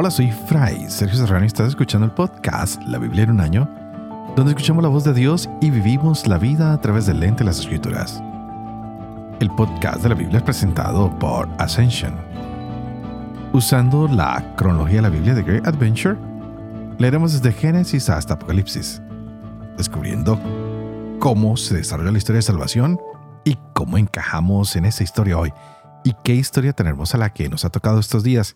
Hola, soy Fray Sergio Serrano y estás escuchando el podcast La Biblia en un año, donde escuchamos la voz de Dios y vivimos la vida a través del lente de las escrituras. El podcast de la Biblia es presentado por Ascension. Usando la cronología de la Biblia de Great Adventure, leeremos desde Génesis hasta Apocalipsis, descubriendo cómo se desarrolla la historia de salvación y cómo encajamos en esa historia hoy y qué historia tenemos a la que nos ha tocado estos días,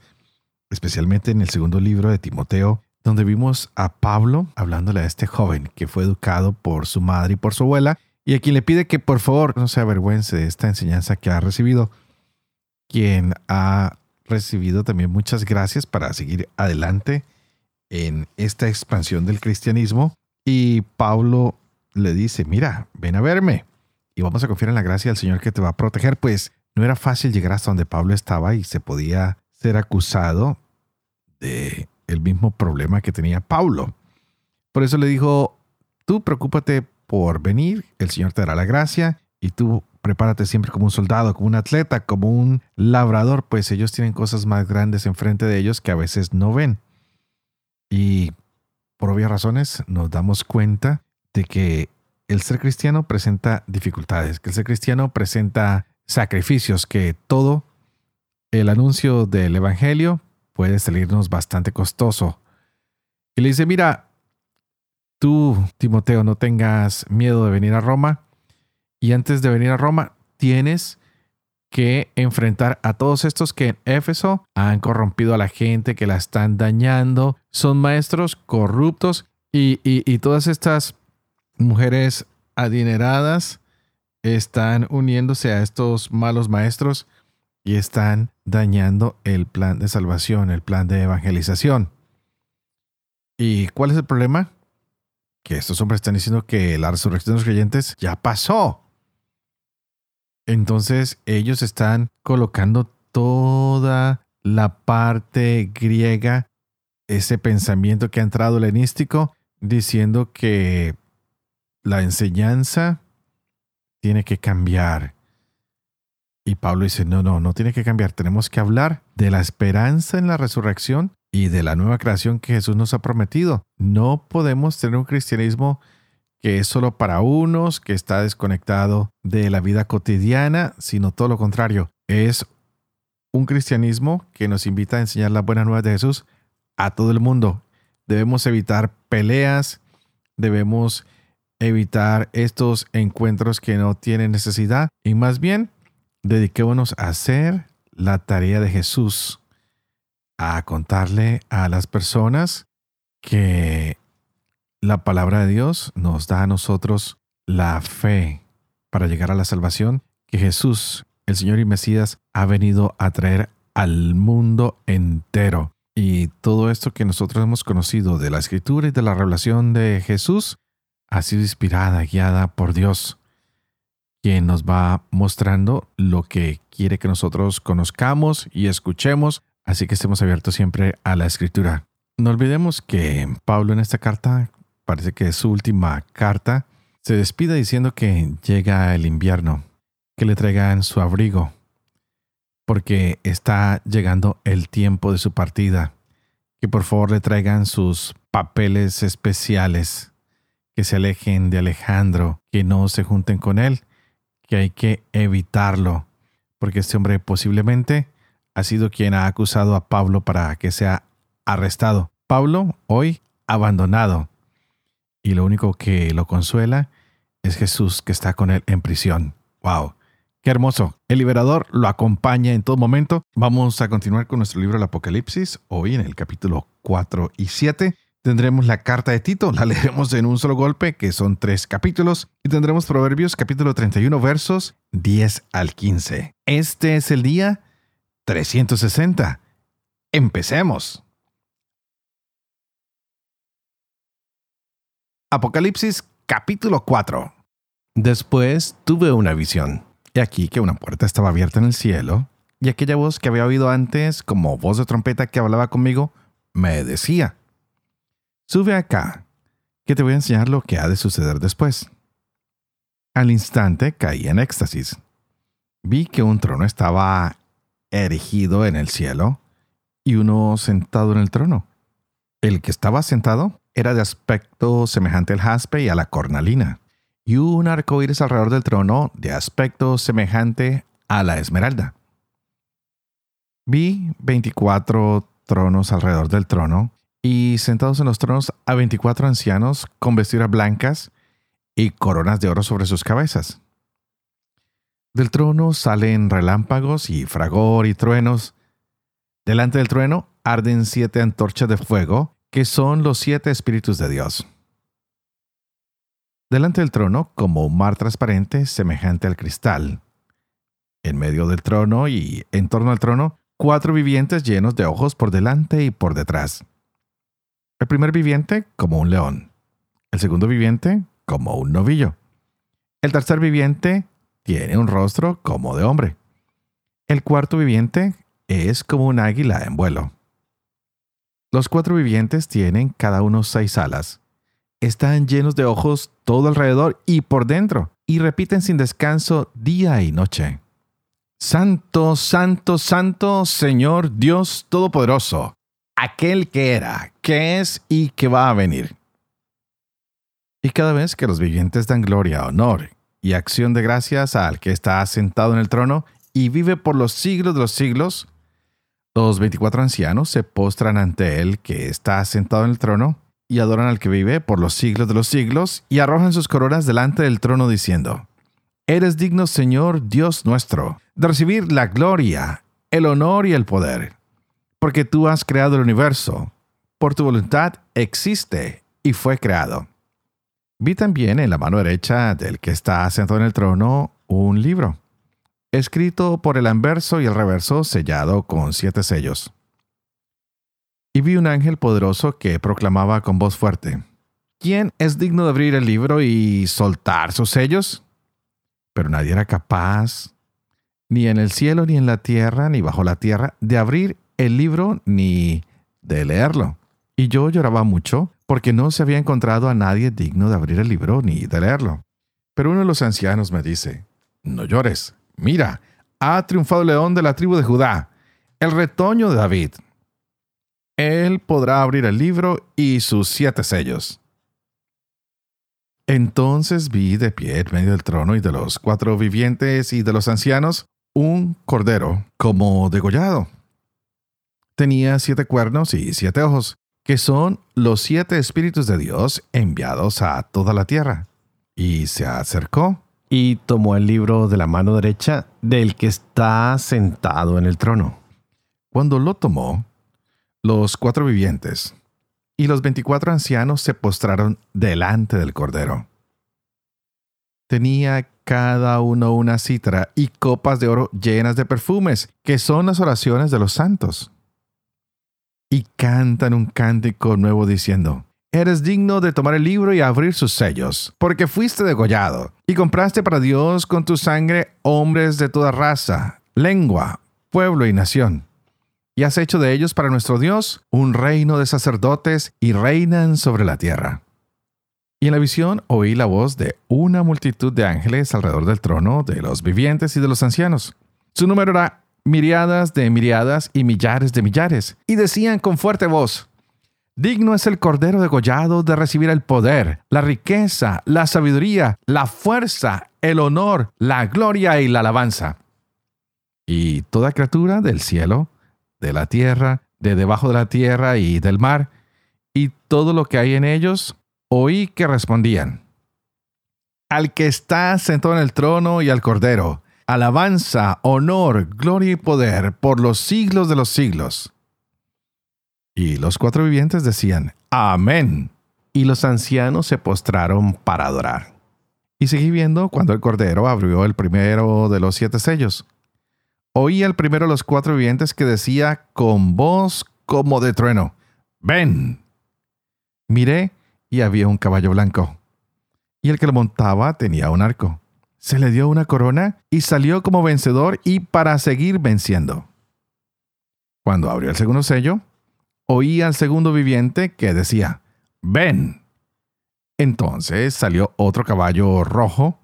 especialmente en el segundo libro de Timoteo, donde vimos a Pablo hablándole a este joven que fue educado por su madre y por su abuela y a quien le pide que por favor no se avergüence de esta enseñanza que ha recibido, quien ha recibido también muchas gracias para seguir adelante en esta expansión del cristianismo. Y Pablo le dice, mira, ven a verme y vamos a confiar en la gracia del Señor que te va a proteger, pues no era fácil llegar hasta donde Pablo estaba y se podía ser acusado de el mismo problema que tenía Pablo. Por eso le dijo, tú preocúpate por venir, el Señor te dará la gracia y tú prepárate siempre como un soldado, como un atleta, como un labrador, pues ellos tienen cosas más grandes enfrente de ellos que a veces no ven. Y por obvias razones nos damos cuenta de que el ser cristiano presenta dificultades, que el ser cristiano presenta sacrificios, que todo el anuncio del Evangelio puede salirnos bastante costoso. Y le dice, mira, tú, Timoteo, no tengas miedo de venir a Roma. Y antes de venir a Roma, tienes que enfrentar a todos estos que en Éfeso han corrompido a la gente, que la están dañando, son maestros corruptos y, y todas estas mujeres adineradas están uniéndose a estos malos maestros y están dañando el plan de salvación, el plan de evangelización. ¿Y cuál es el problema? Que estos hombres están diciendo que la resurrección de los creyentes ya pasó. Entonces ellos están colocando toda la parte griega, ese pensamiento que ha entrado helenístico, diciendo que la enseñanza tiene que cambiar. Y Pablo dice, no, no, no tiene que cambiar. Tenemos que hablar de la esperanza en la resurrección y de la nueva creación que Jesús nos ha prometido. No podemos tener un cristianismo que es solo para unos, que está desconectado de la vida cotidiana, sino todo lo contrario. Es un cristianismo que nos invita a enseñar la buena nueva de Jesús a todo el mundo. Debemos evitar peleas, debemos evitar estos encuentros que no tienen necesidad y más bien dediquémonos a hacer la tarea de Jesús, a contarle a las personas que la palabra de Dios nos da a nosotros la fe para llegar a la salvación que Jesús, el Señor y Mesías, ha venido a traer al mundo entero. Y todo esto que nosotros hemos conocido de la escritura y de la revelación de Jesús ha sido inspirada, guiada por Dios, quien nos va mostrando lo que quiere que nosotros conozcamos y escuchemos, así que estemos abiertos siempre a la escritura. No olvidemos que Pablo en esta carta, parece que es su última carta, se despide diciendo que llega el invierno, que le traigan su abrigo, porque está llegando el tiempo de su partida, que por favor le traigan sus papeles especiales que se alejen de Alejandro, que no se junten con él, que hay que evitarlo, porque este hombre posiblemente ha sido quien ha acusado a Pablo para que sea arrestado. Pablo hoy abandonado. Y lo único que lo consuela es Jesús que está con él en prisión. ¡Wow! ¡Qué hermoso! El liberador lo acompaña en todo momento. Vamos a continuar con nuestro libro El Apocalipsis, hoy en el capítulo 4 y 7 tendremos la carta de Tito, la leeremos en un solo golpe, que son tres capítulos, y tendremos Proverbios capítulo 31 versos 10 al 15. Este es el día 360. Empecemos. Apocalipsis capítulo 4. Después tuve una visión, y aquí que una puerta estaba abierta en el cielo, y aquella voz que había oído antes, como voz de trompeta que hablaba conmigo, me decía, Sube acá, que te voy a enseñar lo que ha de suceder después. Al instante caí en éxtasis. Vi que un trono estaba erigido en el cielo, y uno sentado en el trono. El que estaba sentado era de aspecto semejante al jaspe y a la cornalina, y un arco iris alrededor del trono de aspecto semejante a la esmeralda. Vi veinticuatro tronos alrededor del trono, y sentados en los tronos a veinticuatro ancianos con vestiduras blancas y coronas de oro sobre sus cabezas. Del trono salen relámpagos y fragor y truenos. Delante del trueno arden siete antorchas de fuego, que son los siete espíritus de Dios. Delante del trono, como un mar transparente semejante al cristal. En medio del trono y en torno al trono, cuatro vivientes llenos de ojos por delante y por detrás. El primer viviente como un león. El segundo viviente como un novillo. El tercer viviente tiene un rostro como de hombre. El cuarto viviente es como un águila en vuelo. Los cuatro vivientes tienen cada uno seis alas. Están llenos de ojos todo alrededor y por dentro, y repiten sin descanso día y noche. Santo, santo, santo, Señor Dios Todopoderoso, aquel que era, que es y que va a venir. Y cada vez que los vivientes dan gloria, honor y acción de gracias al que está sentado en el trono y vive por los siglos de los siglos, los veinticuatro ancianos se postran ante él que está sentado en el trono y adoran al que vive por los siglos de los siglos y arrojan sus coronas delante del trono diciendo, Eres digno, Señor Dios nuestro, de recibir la gloria, el honor y el poder, porque tú has creado el universo, por tu voluntad existe y fue creado. Vi también en la mano derecha del que está sentado en el trono un libro, escrito por el anverso y el reverso sellado con siete sellos. Y vi un ángel poderoso que proclamaba con voz fuerte, ¿quién es digno de abrir el libro y soltar sus sellos? Pero nadie era capaz, ni en el cielo, ni en la tierra, ni bajo la tierra, de abrir el libro ni de leerlo. Y yo lloraba mucho porque no se había encontrado a nadie digno de abrir el libro ni de leerlo. Pero uno de los ancianos me dice, no llores, mira, ha triunfado el león de la tribu de Judá, el retoño de David. Él podrá abrir el libro y sus siete sellos. Entonces vi de pie en medio del trono y de los cuatro vivientes y de los ancianos un cordero como degollado. Tenía siete cuernos y siete ojos, que son los siete espíritus de Dios enviados a toda la tierra. Y se acercó y tomó el libro de la mano derecha del que está sentado en el trono. Cuando lo tomó, los cuatro vivientes y los veinticuatro ancianos se postraron delante del Cordero. Tenía cada uno una citra y copas de oro llenas de perfumes, que son las oraciones de los santos y cantan un cántico nuevo diciendo, Eres digno de tomar el libro y abrir sus sellos, porque fuiste degollado, y compraste para Dios con tu sangre hombres de toda raza, lengua, pueblo y nación. Y has hecho de ellos para nuestro Dios un reino de sacerdotes y reinan sobre la tierra. Y en la visión oí la voz de una multitud de ángeles alrededor del trono, de los vivientes y de los ancianos. Su número era miriadas de miriadas y millares de millares, y decían con fuerte voz, Digno es el Cordero degollado de recibir el poder, la riqueza, la sabiduría, la fuerza, el honor, la gloria y la alabanza. Y toda criatura del cielo, de la tierra, de debajo de la tierra y del mar, y todo lo que hay en ellos, oí que respondían, Al que está sentado en el trono y al Cordero, alabanza, honor, gloria y poder por los siglos de los siglos. Y los cuatro vivientes decían, Amén. Y los ancianos se postraron para adorar. Y seguí viendo cuando el Cordero abrió el primero de los siete sellos. Oí al primero de los cuatro vivientes que decía con voz como de trueno, Ven. Miré y había un caballo blanco. Y el que lo montaba tenía un arco se le dio una corona y salió como vencedor y para seguir venciendo. Cuando abrió el segundo sello, oí al segundo viviente que decía, ven. Entonces salió otro caballo rojo.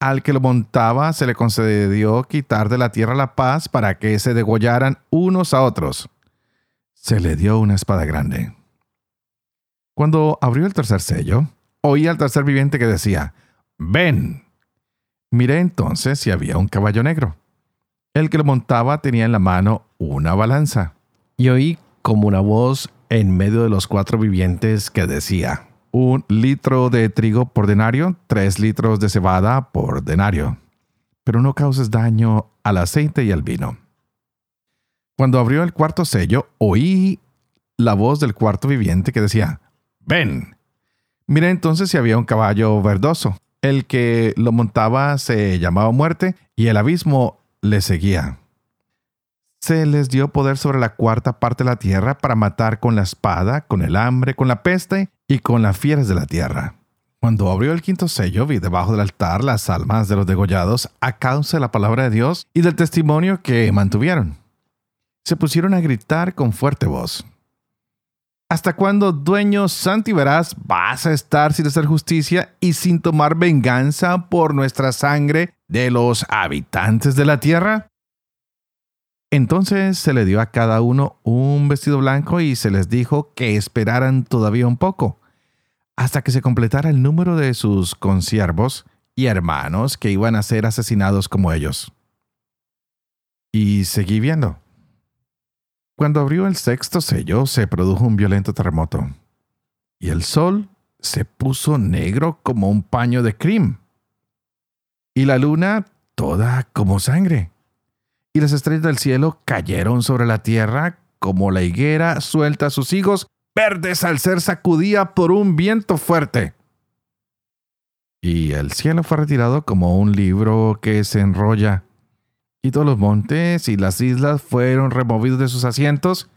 Al que lo montaba se le concedió quitar de la tierra la paz para que se degollaran unos a otros. se le dio una espada grande. Cuando abrió el tercer sello, oí al tercer viviente que decía, Ven. Miré entonces si había un caballo negro. El que lo montaba tenía en la mano una balanza. Y oí como una voz en medio de los cuatro vivientes que decía, un litro de trigo por denario, tres litros de cebada por denario. Pero no causes daño al aceite y al vino. Cuando abrió el cuarto sello, oí la voz del cuarto viviente que decía, ven. Miré entonces si había un caballo verdoso. El que lo montaba se llamaba muerte y el abismo le seguía. Se les dio poder sobre la cuarta parte de la tierra para matar con la espada, con el hambre, con la peste y con las fieras de la tierra. Cuando abrió el quinto sello, vi debajo del altar las almas de los degollados a causa de la palabra de Dios y del testimonio que mantuvieron. Se pusieron a gritar con fuerte voz. ¿Hasta cuándo, dueño santo y veraz, vas a estar sin hacer justicia y sin tomar venganza por nuestra sangre de los habitantes de la tierra? Entonces se le dio a cada uno un vestido blanco y se les dijo que esperaran todavía un poco, hasta que se completara el número de sus consiervos y hermanos que iban a ser asesinados como ellos. Y seguí viendo. Cuando abrió el sexto sello se produjo un violento terremoto, y el sol se puso negro como un paño de crim, y la luna toda como sangre. Y las estrellas del cielo cayeron sobre la tierra como la higuera suelta sus higos verdes al ser sacudida por un viento fuerte. Y el cielo fue retirado como un libro que se enrolla, y todos los montes y las islas fueron removidos de sus asientos,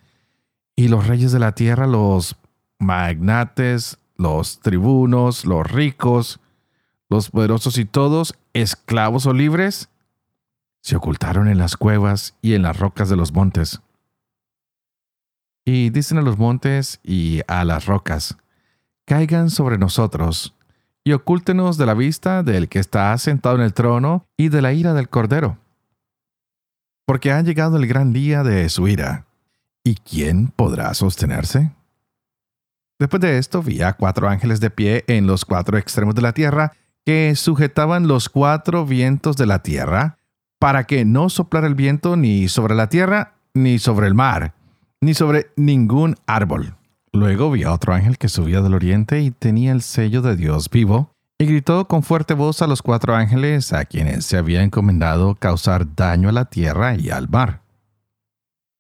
y los reyes de la tierra, los magnates, los tribunos, los ricos, los poderosos y todos, esclavos o libres, se ocultaron en las cuevas y en las rocas de los montes. Y dicen a los montes y a las rocas, caigan sobre nosotros, y ocúltenos de la vista del que está sentado en el trono y de la ira del Cordero. Porque ha llegado el gran día de su ira. ¿Y quién podrá sostenerse? Después de esto vi a cuatro ángeles de pie en los cuatro extremos de la tierra, que sujetaban los cuatro vientos de la tierra, para que no soplara el viento ni sobre la tierra, ni sobre el mar, ni sobre ningún árbol. Luego vi a otro ángel que subía del oriente y tenía el sello de Dios vivo, y gritó con fuerte voz a los cuatro ángeles a quienes se había encomendado causar daño a la tierra y al mar.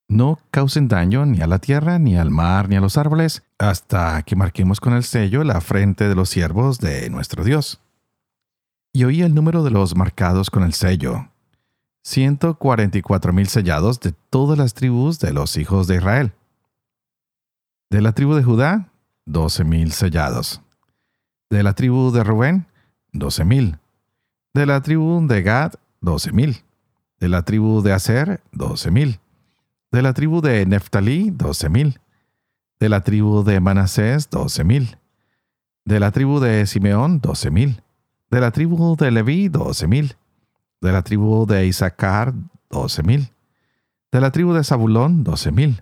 No causen daño ni a la tierra, ni al mar, ni a los árboles, hasta que marquemos con el sello la frente de los siervos de nuestro Dios. Y oí el número de los marcados con el sello, 144.000 sellados de todas las tribus de los hijos de Israel. De la tribu de Judá, 12.000 sellados. De la tribu de Rubén, 12.000. De la tribu de Gad, 12.000. De la tribu de Aser, 12.000. De la tribu de Neftalí, 12.000. De la tribu de Manasés, 12.000. De la tribu de Simeón, 12.000. De la tribu de Leví, 12.000 de la tribu de Isaacar, doce mil. De la tribu de Zabulón, doce mil.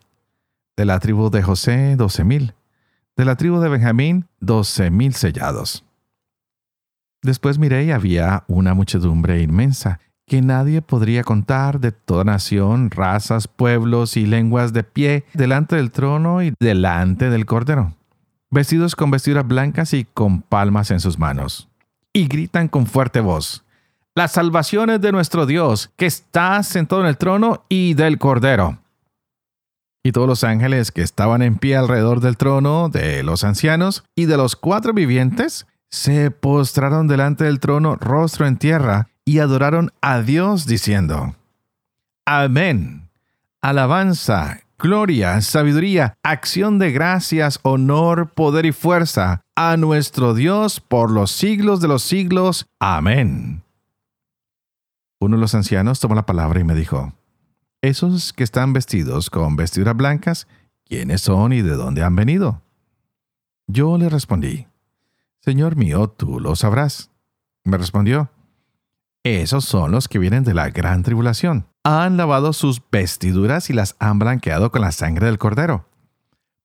De la tribu de José, doce mil. De la tribu de Benjamín, doce mil sellados. Después miré y había una muchedumbre inmensa, que nadie podría contar de toda nación, razas, pueblos y lenguas de pie delante del trono y delante del cordero, vestidos con vestiduras blancas y con palmas en sus manos. Y gritan con fuerte voz, las salvaciones de nuestro Dios, que está sentado en el trono y del Cordero. Y todos los ángeles que estaban en pie alrededor del trono, de los ancianos y de los cuatro vivientes, se postraron delante del trono rostro en tierra y adoraron a Dios diciendo, Amén. Alabanza, gloria, sabiduría, acción de gracias, honor, poder y fuerza a nuestro Dios por los siglos de los siglos. Amén. Uno de los ancianos tomó la palabra y me dijo, Esos que están vestidos con vestiduras blancas, ¿quiénes son y de dónde han venido? Yo le respondí, Señor mío, tú lo sabrás. Me respondió, Esos son los que vienen de la gran tribulación. Han lavado sus vestiduras y las han blanqueado con la sangre del cordero.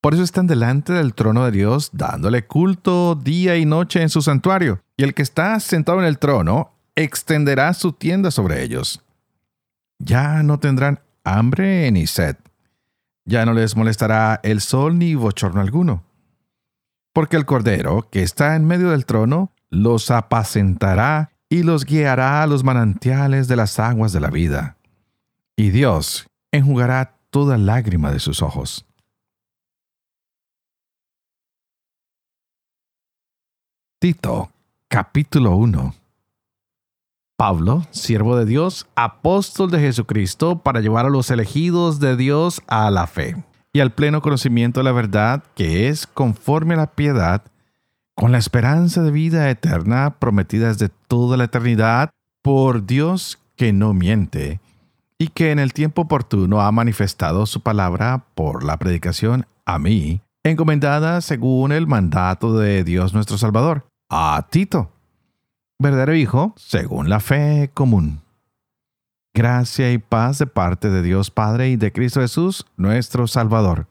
Por eso están delante del trono de Dios, dándole culto día y noche en su santuario. Y el que está sentado en el trono extenderá su tienda sobre ellos. Ya no tendrán hambre ni sed. Ya no les molestará el sol ni bochorno alguno. Porque el Cordero, que está en medio del trono, los apacentará y los guiará a los manantiales de las aguas de la vida. Y Dios enjugará toda lágrima de sus ojos. Tito, capítulo 1 Pablo, siervo de Dios, apóstol de Jesucristo, para llevar a los elegidos de Dios a la fe y al pleno conocimiento de la verdad que es conforme a la piedad, con la esperanza de vida eterna prometida desde toda la eternidad por Dios que no miente y que en el tiempo oportuno ha manifestado su palabra por la predicación a mí, encomendada según el mandato de Dios nuestro Salvador, a Tito verdadero Hijo según la fe común. Gracia y paz de parte de Dios Padre y de Cristo Jesús, nuestro Salvador.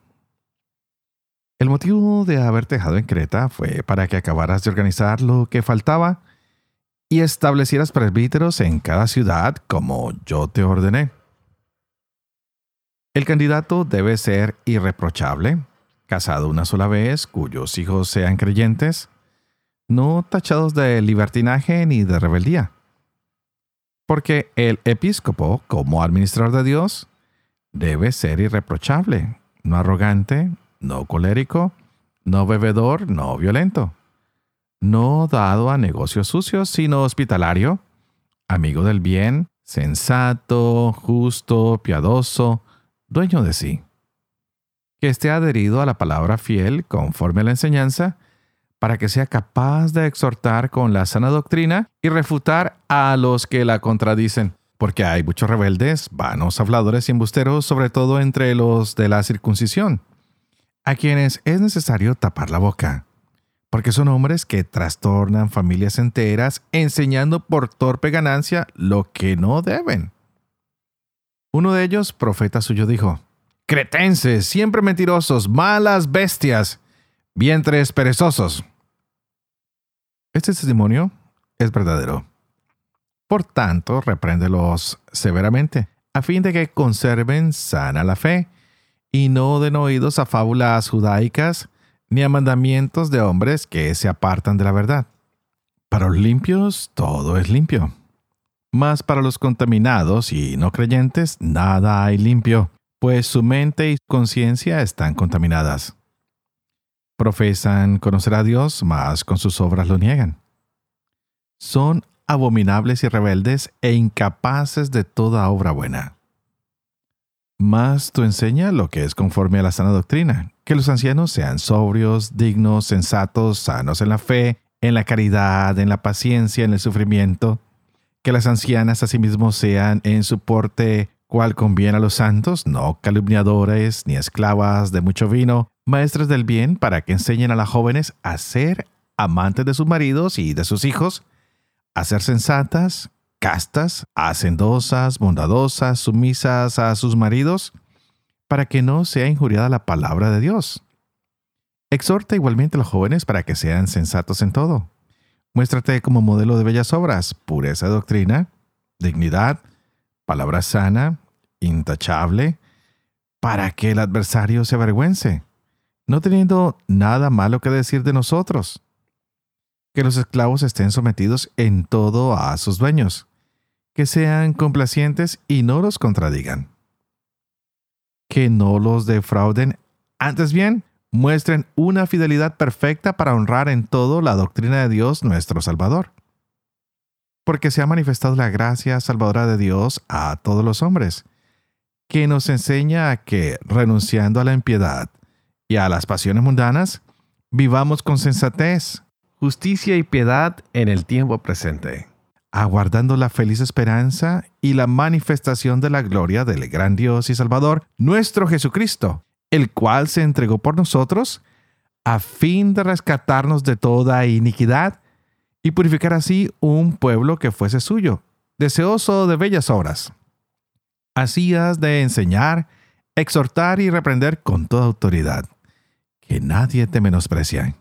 El motivo de haberte dejado en Creta fue para que acabaras de organizar lo que faltaba y establecieras presbíteros en cada ciudad como yo te ordené. El candidato debe ser irreprochable, casado una sola vez, cuyos hijos sean creyentes, no tachados de libertinaje ni de rebeldía. Porque el episcopo, como administrador de Dios, debe ser irreprochable, no arrogante, no colérico, no bebedor, no violento, no dado a negocios sucios, sino hospitalario, amigo del bien, sensato, justo, piadoso, dueño de sí. Que esté adherido a la palabra fiel conforme a la enseñanza, para que sea capaz de exhortar con la sana doctrina y refutar a los que la contradicen. Porque hay muchos rebeldes, vanos habladores y embusteros, sobre todo entre los de la circuncisión, a quienes es necesario tapar la boca, porque son hombres que trastornan familias enteras enseñando por torpe ganancia lo que no deben. Uno de ellos, profeta suyo, dijo, Cretenses, siempre mentirosos, malas bestias, vientres perezosos. Este testimonio es verdadero. Por tanto, repréndelos severamente, a fin de que conserven sana la fe, y no den oídos a fábulas judaicas ni a mandamientos de hombres que se apartan de la verdad. Para los limpios todo es limpio, mas para los contaminados y no creyentes nada hay limpio, pues su mente y conciencia están contaminadas. Profesan conocer a Dios, mas con sus obras lo niegan. Son abominables y rebeldes e incapaces de toda obra buena. Mas tú enseña lo que es conforme a la sana doctrina, que los ancianos sean sobrios, dignos, sensatos, sanos en la fe, en la caridad, en la paciencia, en el sufrimiento, que las ancianas asimismo sean en su porte cual conviene a los santos, no calumniadores ni esclavas de mucho vino, maestras del bien, para que enseñen a las jóvenes a ser amantes de sus maridos y de sus hijos, a ser sensatas, castas, hacendosas, bondadosas, sumisas a sus maridos, para que no sea injuriada la palabra de Dios. Exhorta igualmente a los jóvenes para que sean sensatos en todo. Muéstrate como modelo de bellas obras, pureza de doctrina, dignidad, palabra sana, intachable, para que el adversario se avergüence no teniendo nada malo que decir de nosotros. Que los esclavos estén sometidos en todo a sus dueños, que sean complacientes y no los contradigan. Que no los defrauden, antes bien, muestren una fidelidad perfecta para honrar en todo la doctrina de Dios nuestro Salvador. Porque se ha manifestado la gracia salvadora de Dios a todos los hombres, que nos enseña a que, renunciando a la impiedad, y a las pasiones mundanas, vivamos con sensatez, justicia y piedad en el tiempo presente, aguardando la feliz esperanza y la manifestación de la gloria del gran Dios y Salvador, nuestro Jesucristo, el cual se entregó por nosotros a fin de rescatarnos de toda iniquidad y purificar así un pueblo que fuese suyo, deseoso de bellas obras. Así has de enseñar, exhortar y reprender con toda autoridad que nadie te menosprecia.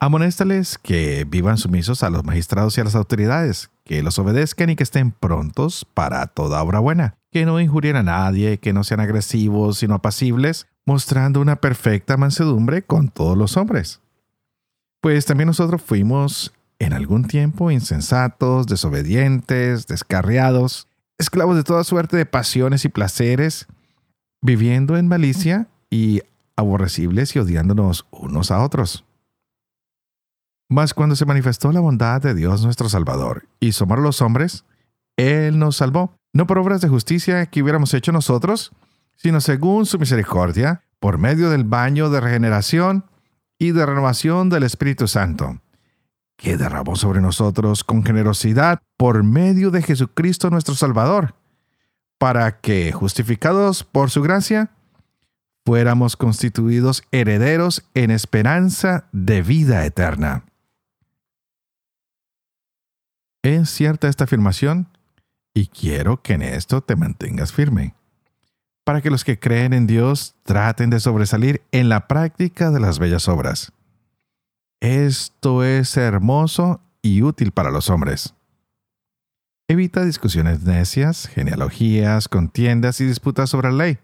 Amonéstales que vivan sumisos a los magistrados y a las autoridades, que los obedezcan y que estén prontos para toda obra buena, que no injurien a nadie, que no sean agresivos, sino apacibles, mostrando una perfecta mansedumbre con todos los hombres. Pues también nosotros fuimos en algún tiempo insensatos, desobedientes, descarriados, esclavos de toda suerte de pasiones y placeres, viviendo en malicia y aborrecibles y odiándonos unos a otros. Mas cuando se manifestó la bondad de Dios nuestro Salvador y somos los hombres, Él nos salvó, no por obras de justicia que hubiéramos hecho nosotros, sino según su misericordia, por medio del baño de regeneración y de renovación del Espíritu Santo, que derramó sobre nosotros con generosidad por medio de Jesucristo nuestro Salvador, para que, justificados por su gracia, fuéramos constituidos herederos en esperanza de vida eterna. Es cierta esta afirmación y quiero que en esto te mantengas firme, para que los que creen en Dios traten de sobresalir en la práctica de las bellas obras. Esto es hermoso y útil para los hombres. Evita discusiones necias, genealogías, contiendas y disputas sobre la ley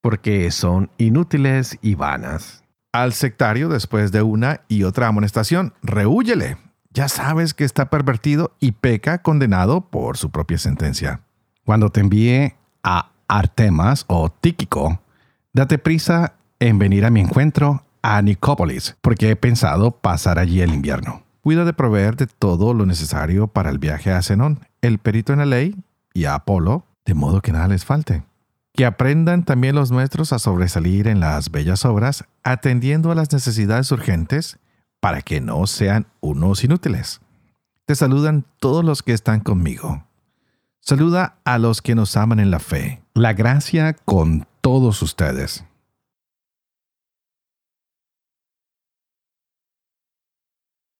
porque son inútiles y vanas. Al sectario, después de una y otra amonestación, rehúyele. Ya sabes que está pervertido y peca condenado por su propia sentencia. Cuando te envíe a Artemas o Tíquico, date prisa en venir a mi encuentro a Nicópolis, porque he pensado pasar allí el invierno. Cuida de proveer de todo lo necesario para el viaje a Zenón, el perito en la ley, y a Apolo, de modo que nada les falte que aprendan también los nuestros a sobresalir en las bellas obras, atendiendo a las necesidades urgentes, para que no sean unos inútiles. Te saludan todos los que están conmigo. Saluda a los que nos aman en la fe. La gracia con todos ustedes.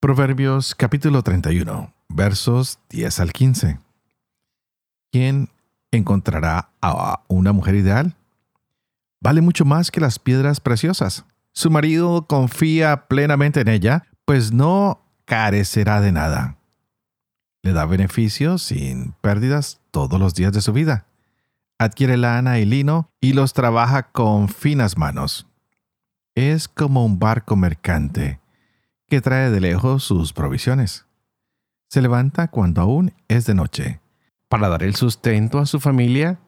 Proverbios capítulo 31, versos 10 al 15. ¿Quién encontrará a una mujer ideal. Vale mucho más que las piedras preciosas. Su marido confía plenamente en ella, pues no carecerá de nada. Le da beneficios sin pérdidas todos los días de su vida. Adquiere lana y lino y los trabaja con finas manos. Es como un barco mercante que trae de lejos sus provisiones. Se levanta cuando aún es de noche para dar el sustento a su familia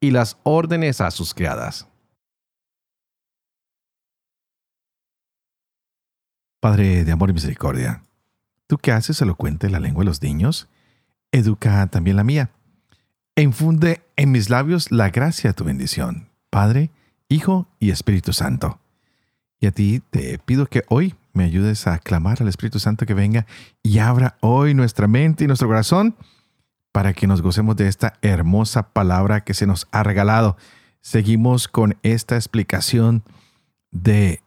y las órdenes a sus criadas. Padre de amor y misericordia, tú que haces elocuente la lengua de los niños, educa también la mía, infunde en mis labios la gracia de tu bendición, Padre, Hijo y Espíritu Santo. Y a ti te pido que hoy me ayudes a clamar al Espíritu Santo que venga y abra hoy nuestra mente y nuestro corazón para que nos gocemos de esta hermosa palabra que se nos ha regalado. Seguimos con esta explicación de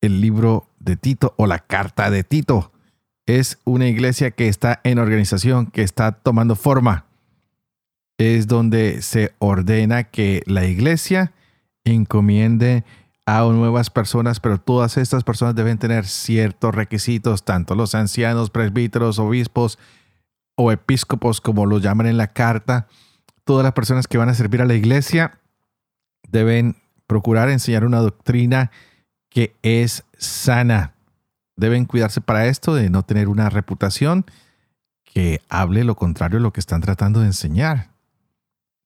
el libro de Tito o la carta de Tito. Es una iglesia que está en organización, que está tomando forma. Es donde se ordena que la iglesia encomiende a nuevas personas, pero todas estas personas deben tener ciertos requisitos, tanto los ancianos, presbíteros, obispos, o episcopos, como lo llaman en la carta, todas las personas que van a servir a la iglesia deben procurar enseñar una doctrina que es sana. Deben cuidarse para esto de no tener una reputación que hable lo contrario de lo que están tratando de enseñar.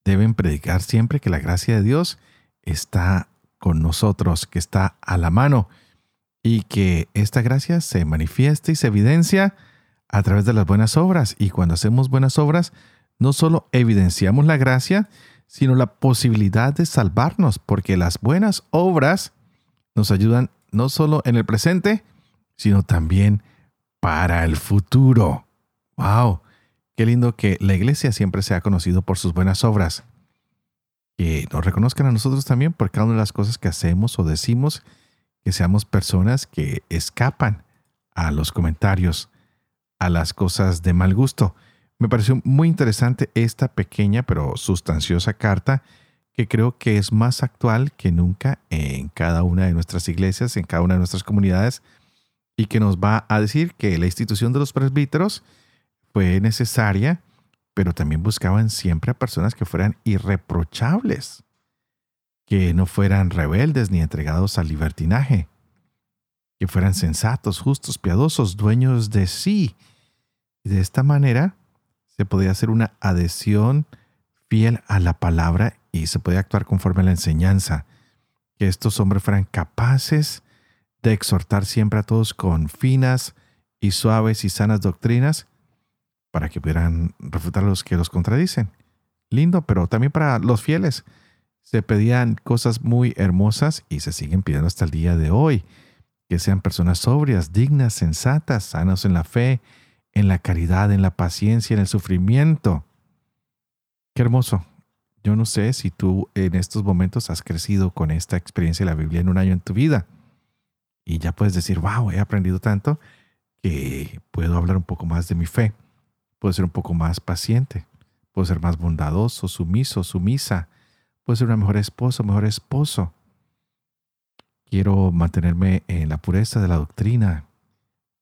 Deben predicar siempre que la gracia de Dios está con nosotros, que está a la mano y que esta gracia se manifiesta y se evidencia a través de las buenas obras. Y cuando hacemos buenas obras, no solo evidenciamos la gracia, sino la posibilidad de salvarnos, porque las buenas obras nos ayudan no solo en el presente, sino también para el futuro. ¡Wow! Qué lindo que la iglesia siempre sea conocido por sus buenas obras. Que nos reconozcan a nosotros también por cada una de las cosas que hacemos o decimos, que seamos personas que escapan a los comentarios a las cosas de mal gusto. Me pareció muy interesante esta pequeña pero sustanciosa carta que creo que es más actual que nunca en cada una de nuestras iglesias, en cada una de nuestras comunidades, y que nos va a decir que la institución de los presbíteros fue necesaria, pero también buscaban siempre a personas que fueran irreprochables, que no fueran rebeldes ni entregados al libertinaje, que fueran sensatos, justos, piadosos, dueños de sí. Y de esta manera se podía hacer una adhesión fiel a la palabra y se podía actuar conforme a la enseñanza, que estos hombres fueran capaces de exhortar siempre a todos con finas y suaves y sanas doctrinas para que pudieran refutar los que los contradicen. Lindo, pero también para los fieles. Se pedían cosas muy hermosas y se siguen pidiendo hasta el día de hoy. Que sean personas sobrias, dignas, sensatas, sanos en la fe, en la caridad, en la paciencia, en el sufrimiento. Qué hermoso. Yo no sé si tú en estos momentos has crecido con esta experiencia de la Biblia en un año en tu vida. Y ya puedes decir, wow, he aprendido tanto que puedo hablar un poco más de mi fe. Puedo ser un poco más paciente. Puedo ser más bondadoso, sumiso, sumisa. Puedo ser una mejor esposa, mejor esposo. Quiero mantenerme en la pureza de la doctrina,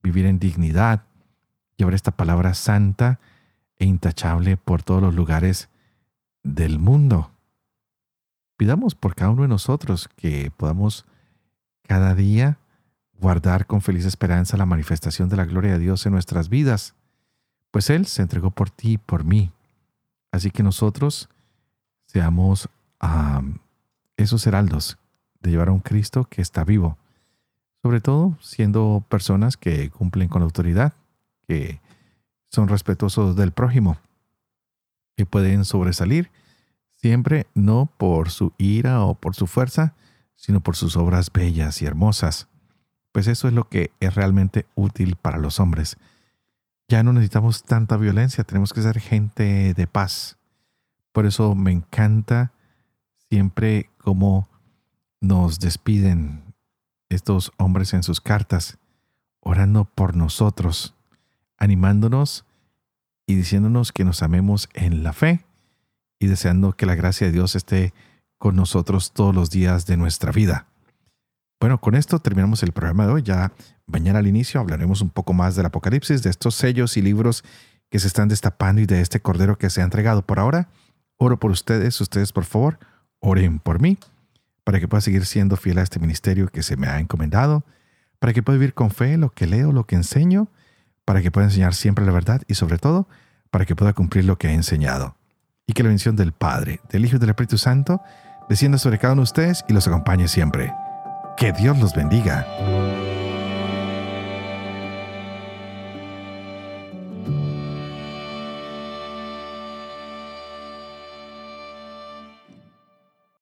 vivir en dignidad, llevar esta palabra santa e intachable por todos los lugares del mundo. Pidamos por cada uno de nosotros que podamos cada día guardar con feliz esperanza la manifestación de la gloria de Dios en nuestras vidas, pues Él se entregó por ti y por mí. Así que nosotros seamos esos heraldos de llevar a un Cristo que está vivo, sobre todo siendo personas que cumplen con la autoridad, que son respetuosos del prójimo, que pueden sobresalir, siempre no por su ira o por su fuerza, sino por sus obras bellas y hermosas. Pues eso es lo que es realmente útil para los hombres. Ya no necesitamos tanta violencia, tenemos que ser gente de paz. Por eso me encanta siempre cómo nos despiden estos hombres en sus cartas, orando por nosotros, animándonos y diciéndonos que nos amemos en la fe y deseando que la gracia de Dios esté con nosotros todos los días de nuestra vida. Bueno, con esto terminamos el programa de hoy. Ya mañana al inicio hablaremos un poco más del Apocalipsis, de estos sellos y libros que se están destapando y de este Cordero que se ha entregado. Por ahora, oro por ustedes. Ustedes, por favor, oren por mí, para que pueda seguir siendo fiel a este ministerio que se me ha encomendado, para que pueda vivir con fe lo que leo, lo que enseño, para que pueda enseñar siempre la verdad y sobre todo para que pueda cumplir lo que he enseñado. Y que la bendición del Padre, del Hijo y del Espíritu Santo descienda sobre cada uno de ustedes y los acompañe siempre. Que Dios los bendiga.